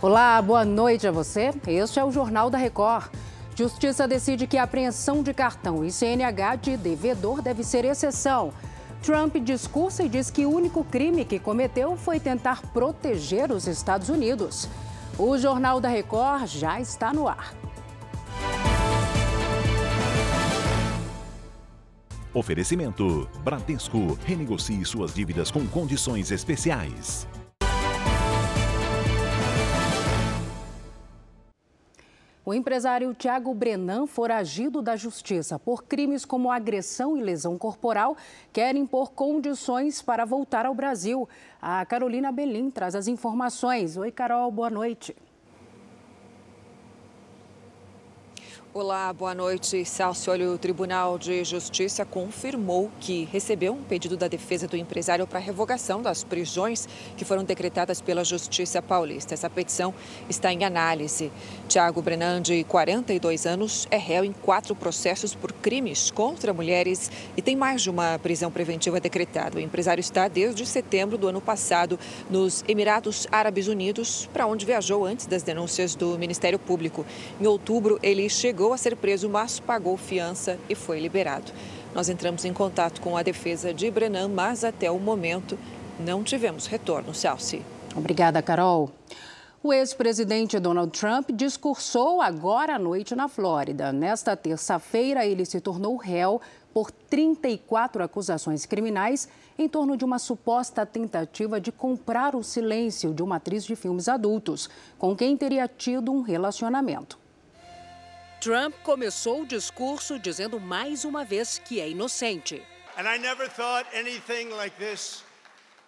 Olá, boa noite a você. Este é o Jornal da Record. Justiça decide que a apreensão de cartão e CNH de devedor deve ser exceção. Trump discursa e diz que o único crime que cometeu foi tentar proteger os Estados Unidos. O Jornal da Record já está no ar. Oferecimento: Bradesco. Renegocie suas dívidas com condições especiais. O empresário Tiago Brenan, foragido da justiça por crimes como agressão e lesão corporal, quer impor condições para voltar ao Brasil. A Carolina Belim traz as informações. Oi, Carol, boa noite. Olá, boa noite. Celso, o Tribunal de Justiça confirmou que recebeu um pedido da defesa do empresário para revogação das prisões que foram decretadas pela Justiça Paulista. Essa petição está em análise. Tiago Brenan, de 42 anos, é réu em quatro processos por crimes contra mulheres e tem mais de uma prisão preventiva decretada. O empresário está desde setembro do ano passado nos Emirados Árabes Unidos, para onde viajou antes das denúncias do Ministério Público. Em outubro, ele chegou chegou a ser preso, mas pagou fiança e foi liberado. Nós entramos em contato com a defesa de Brenan, mas até o momento não tivemos retorno. Celci. Obrigada, Carol. O ex-presidente Donald Trump discursou agora à noite na Flórida. Nesta terça-feira, ele se tornou réu por 34 acusações criminais em torno de uma suposta tentativa de comprar o silêncio de uma atriz de filmes adultos, com quem teria tido um relacionamento. Trump começou o discurso dizendo mais uma vez que é inocente. And I never thought anything like this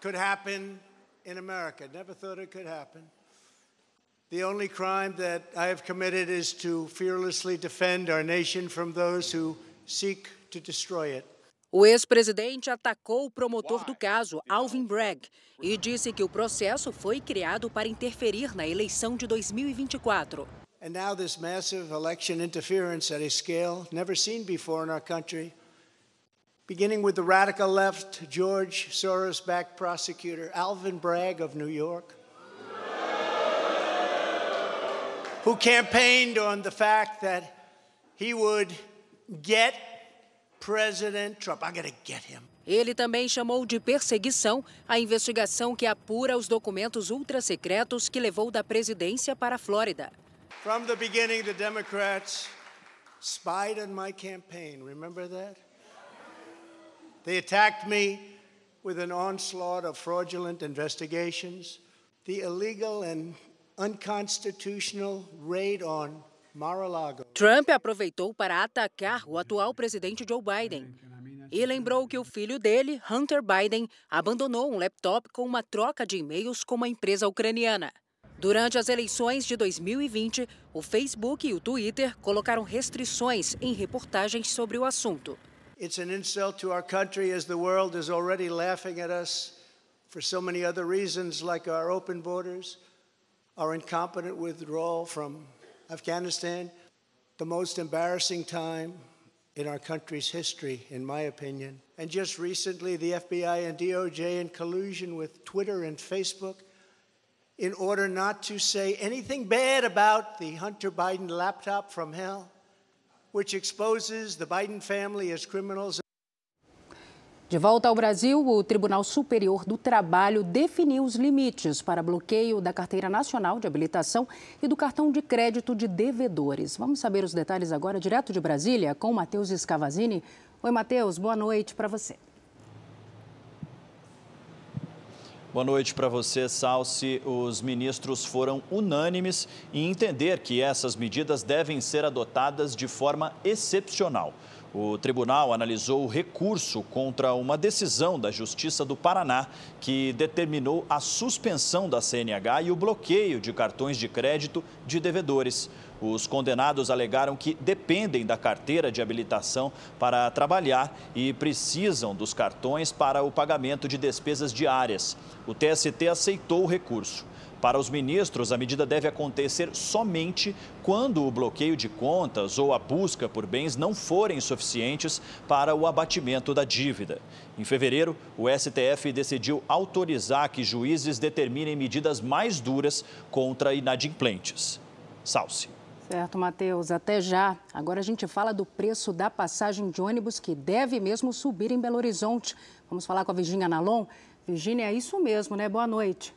could happen in America. Never thought it could happen. The only crime that I have committed is to fearlessly defend our nation from those who seek to destroy it. O ex-presidente atacou o promotor do caso, Alvin Bragg, e disse que o processo foi criado para interferir na eleição de 2024. And now, this massive election interference at a scale never seen before in our country, beginning with the radical left George Soros backed prosecutor Alvin Bragg of New York, who campaigned on the fact that he would get President Trump. I'm going to get him. Ele também chamou de perseguição a investigação que apura os documentos ultrasecretos que levou da presidência para a Flórida. From the beginning, the Democrats spied on my campaign. Remember that? They attacked me with an onslaught of fraudulent investigations, the illegal and unconstitutional raid on Mar-a-Lago. Trump aproveitou para atacar o atual presidente Joe Biden e lembrou que o filho dele, Hunter Biden, abandonou um laptop com uma troca de e-mails com uma empresa ucraniana. Durante as eleições de 2020, o Facebook e o Twitter colocaram restrições em reportagens sobre o assunto. It's an insult to our country as the world is already laughing at us for so many other reasons like our open borders, our incompetent withdrawal from Afghanistan, the most embarrassing time in our country's history, in my opinion. And just recently, the FBI and DOJ, in collusion with Twitter and Facebook, in order not to say anything bad about the Hunter Biden laptop from hell, which exposes the Biden family as criminals. De volta ao Brasil, o Tribunal Superior do Trabalho definiu os limites para bloqueio da Carteira Nacional de Habilitação e do cartão de crédito de devedores. Vamos saber os detalhes agora, direto de Brasília, com Matheus Escavazini. Oi, Matheus, boa noite para você. Boa noite para você, Salsi. Os ministros foram unânimes em entender que essas medidas devem ser adotadas de forma excepcional. O tribunal analisou o recurso contra uma decisão da Justiça do Paraná que determinou a suspensão da CNH e o bloqueio de cartões de crédito de devedores. Os condenados alegaram que dependem da carteira de habilitação para trabalhar e precisam dos cartões para o pagamento de despesas diárias. O TST aceitou o recurso. Para os ministros, a medida deve acontecer somente quando o bloqueio de contas ou a busca por bens não forem suficientes para o abatimento da dívida. Em fevereiro, o STF decidiu autorizar que juízes determinem medidas mais duras contra inadimplentes. Salce. Certo, Matheus. Até já. Agora a gente fala do preço da passagem de ônibus que deve mesmo subir em Belo Horizonte. Vamos falar com a Virginia Nalon. Virginia, é isso mesmo, né? Boa noite.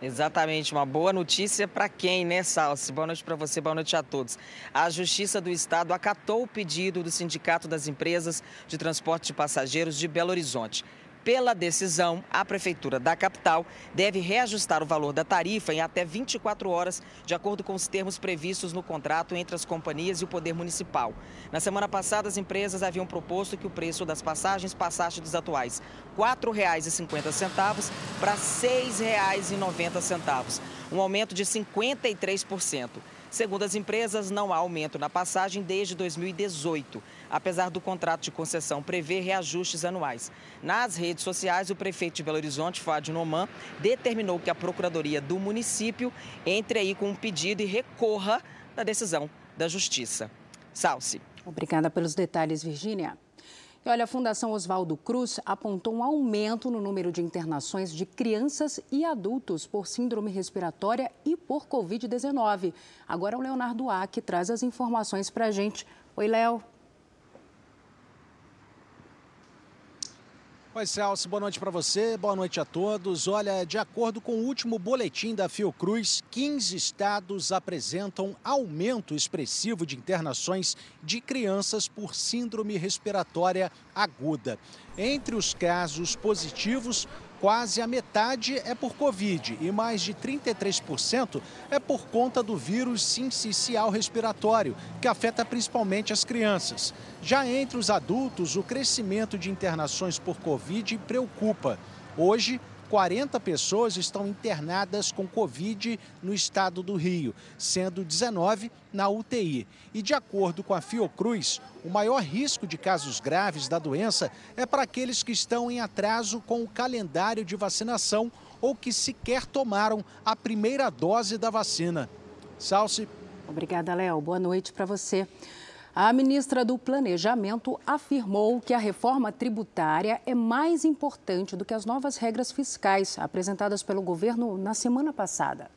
Exatamente, uma boa notícia para quem, né, Salsi? Boa noite para você, boa noite a todos. A Justiça do Estado acatou o pedido do Sindicato das Empresas de Transporte de Passageiros de Belo Horizonte. Pela decisão, a Prefeitura da capital deve reajustar o valor da tarifa em até 24 horas, de acordo com os termos previstos no contrato entre as companhias e o Poder Municipal. Na semana passada, as empresas haviam proposto que o preço das passagens passasse dos atuais R$ 4,50 para R$ 6,90, um aumento de 53%. Segundo as empresas, não há aumento na passagem desde 2018, apesar do contrato de concessão prever reajustes anuais. Nas redes sociais, o prefeito de Belo Horizonte, Fádio Noman, determinou que a Procuradoria do município entre aí com um pedido e recorra da decisão da Justiça. Salce. Obrigada pelos detalhes, Virgínia. E olha, a Fundação Oswaldo Cruz apontou um aumento no número de internações de crianças e adultos por síndrome respiratória e por Covid-19. Agora o Leonardo Ack traz as informações para a gente. Oi, Léo. Oi, Celso, boa noite para você, boa noite a todos. Olha, de acordo com o último boletim da Fiocruz, 15 estados apresentam aumento expressivo de internações de crianças por síndrome respiratória aguda. Entre os casos positivos, quase a metade é por Covid e mais de 33% é por conta do vírus sincicial respiratório, que afeta principalmente as crianças. Já entre os adultos, o crescimento de internações por Covid preocupa. Hoje, 40 pessoas estão internadas com Covid no estado do Rio, sendo 19 na UTI. E de acordo com a Fiocruz, o maior risco de casos graves da doença é para aqueles que estão em atraso com o calendário de vacinação ou que sequer tomaram a primeira dose da vacina. Salce. Obrigada, Léo. Boa noite para você. A ministra do Planejamento afirmou que a reforma tributária é mais importante do que as novas regras fiscais apresentadas pelo governo na semana passada.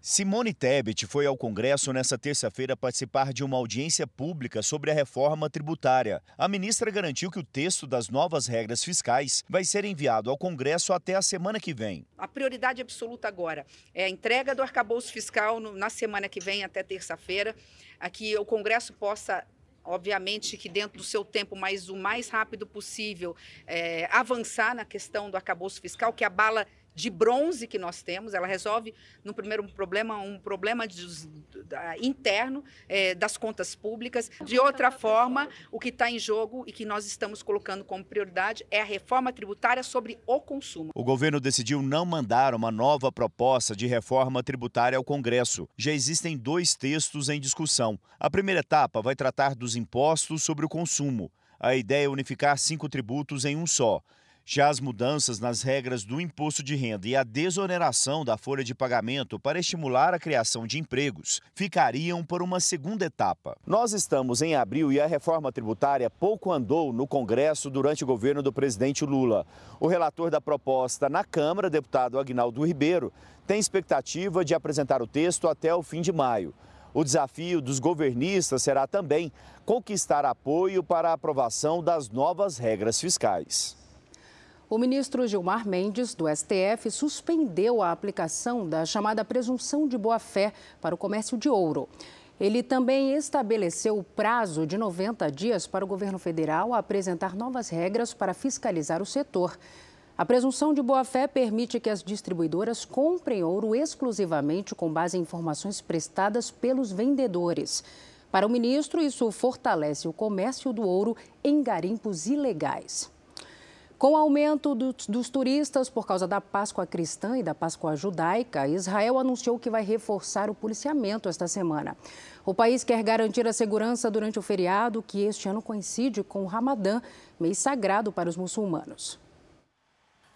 Simone Tebet foi ao Congresso nesta terça-feira participar de uma audiência pública sobre a reforma tributária. A ministra garantiu que o texto das novas regras fiscais vai ser enviado ao Congresso até a semana que vem. A prioridade absoluta agora é a entrega do arcabouço fiscal na semana que vem, até terça-feira, a que o Congresso possa obviamente que dentro do seu tempo, mas o mais rápido possível, é, avançar na questão do arcabouço fiscal, que abala de bronze que nós temos. Ela resolve, no primeiro problema, um problema de, da, interno é, das contas públicas. De outra forma, o que está em jogo e que nós estamos colocando como prioridade é a reforma tributária sobre o consumo. O governo decidiu não mandar uma nova proposta de reforma tributária ao Congresso. Já existem dois textos em discussão. A primeira etapa vai tratar dos impostos sobre o consumo. A ideia é unificar cinco tributos em um só. Já as mudanças nas regras do imposto de renda e a desoneração da folha de pagamento para estimular a criação de empregos ficariam por uma segunda etapa. Nós estamos em abril e a reforma tributária pouco andou no Congresso durante o governo do presidente Lula. O relator da proposta na Câmara, deputado Agnaldo Ribeiro, tem expectativa de apresentar o texto até o fim de maio. O desafio dos governistas será também conquistar apoio para a aprovação das novas regras fiscais. O ministro Gilmar Mendes, do STF, suspendeu a aplicação da chamada presunção de boa-fé para o comércio de ouro. Ele também estabeleceu o prazo de 90 dias para o governo federal apresentar novas regras para fiscalizar o setor. A presunção de boa-fé permite que as distribuidoras comprem ouro exclusivamente com base em informações prestadas pelos vendedores. Para o ministro, isso fortalece o comércio do ouro em garimpos ilegais. Com o aumento dos, dos, turistas por causa da Páscoa cristã e da Páscoa judaica, Israel anunciou que vai reforçar o policiamento esta semana. O país quer garantir a segurança durante o feriado, que este ano coincide com o Ramadã, mês sagrado para os muçulmanos.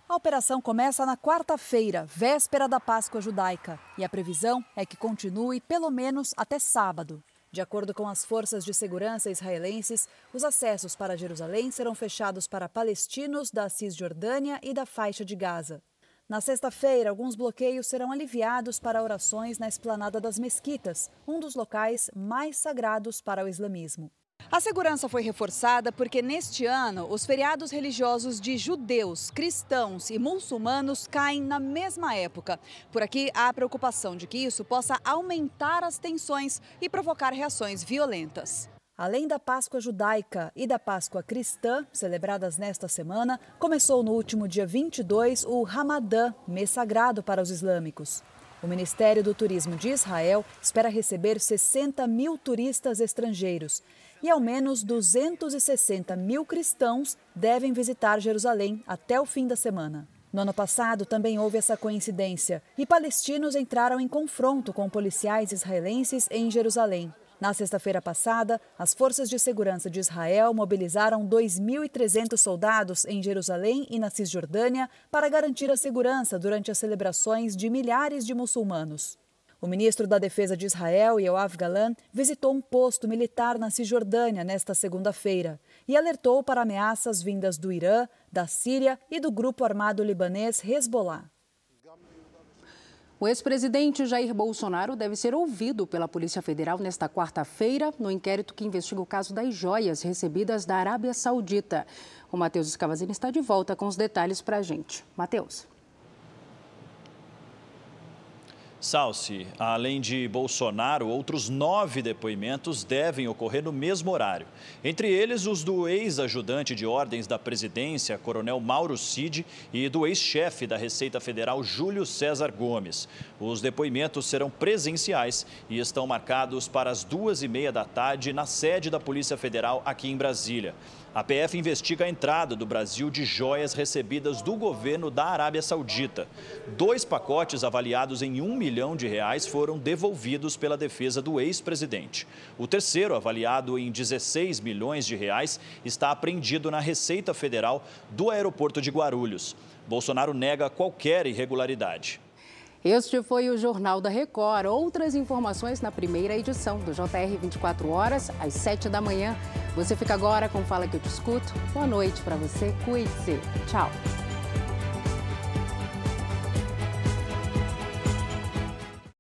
A operação começa na quarta-feira, véspera da Páscoa judaica, e a previsão é que continue pelo menos até sábado. De acordo com as forças de segurança israelenses, os acessos para Jerusalém serão fechados para palestinos da Cisjordânia e da faixa de Gaza. Na sexta-feira, alguns bloqueios serão aliviados para orações na esplanada das mesquitas, um dos locais mais sagrados para o islamismo. A segurança foi reforçada porque neste ano os feriados religiosos de judeus, cristãos e muçulmanos caem na mesma época. Por aqui há a preocupação de que isso possa aumentar as tensões e provocar reações violentas. Além da Páscoa judaica e da Páscoa cristã, celebradas nesta semana, começou no último dia 22 o Ramadã, mês sagrado para os islâmicos. O Ministério do Turismo de Israel espera receber 60 mil turistas estrangeiros e ao menos 260 mil cristãos devem visitar Jerusalém até o fim da semana. No ano passado também houve essa coincidência e palestinos entraram em confronto com policiais israelenses em Jerusalém. Na sexta-feira passada, as forças de segurança de Israel mobilizaram 2.300 soldados em Jerusalém e na Cisjordânia para garantir a segurança durante as celebrações de milhares de muçulmanos. O ministro da Defesa de Israel, Yoav Galan, visitou um posto militar na Cisjordânia nesta segunda-feira e alertou para ameaças vindas do Irã, da Síria e do grupo armado libanês Hezbollah. O ex-presidente Jair Bolsonaro deve ser ouvido pela Polícia Federal nesta quarta-feira no inquérito que investiga o caso das joias recebidas da Arábia Saudita. O Matheus Escavazini está de volta com os detalhes para a gente. Matheus. Salsi, além de Bolsonaro, outros nove depoimentos devem ocorrer no mesmo horário. Entre eles, os do ex-ajudante de ordens da presidência, coronel Mauro Cid, e do ex-chefe da Receita Federal, Júlio César Gomes. Os depoimentos serão presenciais e estão marcados para as duas e meia da tarde na sede da Polícia Federal aqui em Brasília. A PF investiga a entrada do Brasil de joias recebidas do governo da Arábia Saudita. Dois pacotes avaliados em um milhão de reais foram devolvidos pela defesa do ex-presidente. O terceiro, avaliado em 16 milhões de reais, está apreendido na Receita Federal do aeroporto de Guarulhos. Bolsonaro nega qualquer irregularidade. Este foi o Jornal da Record. Outras informações na primeira edição do JR 24 horas, às 7 da manhã. Você fica agora com Fala que eu te escuto. Boa noite para você. Cuide-se. Tchau.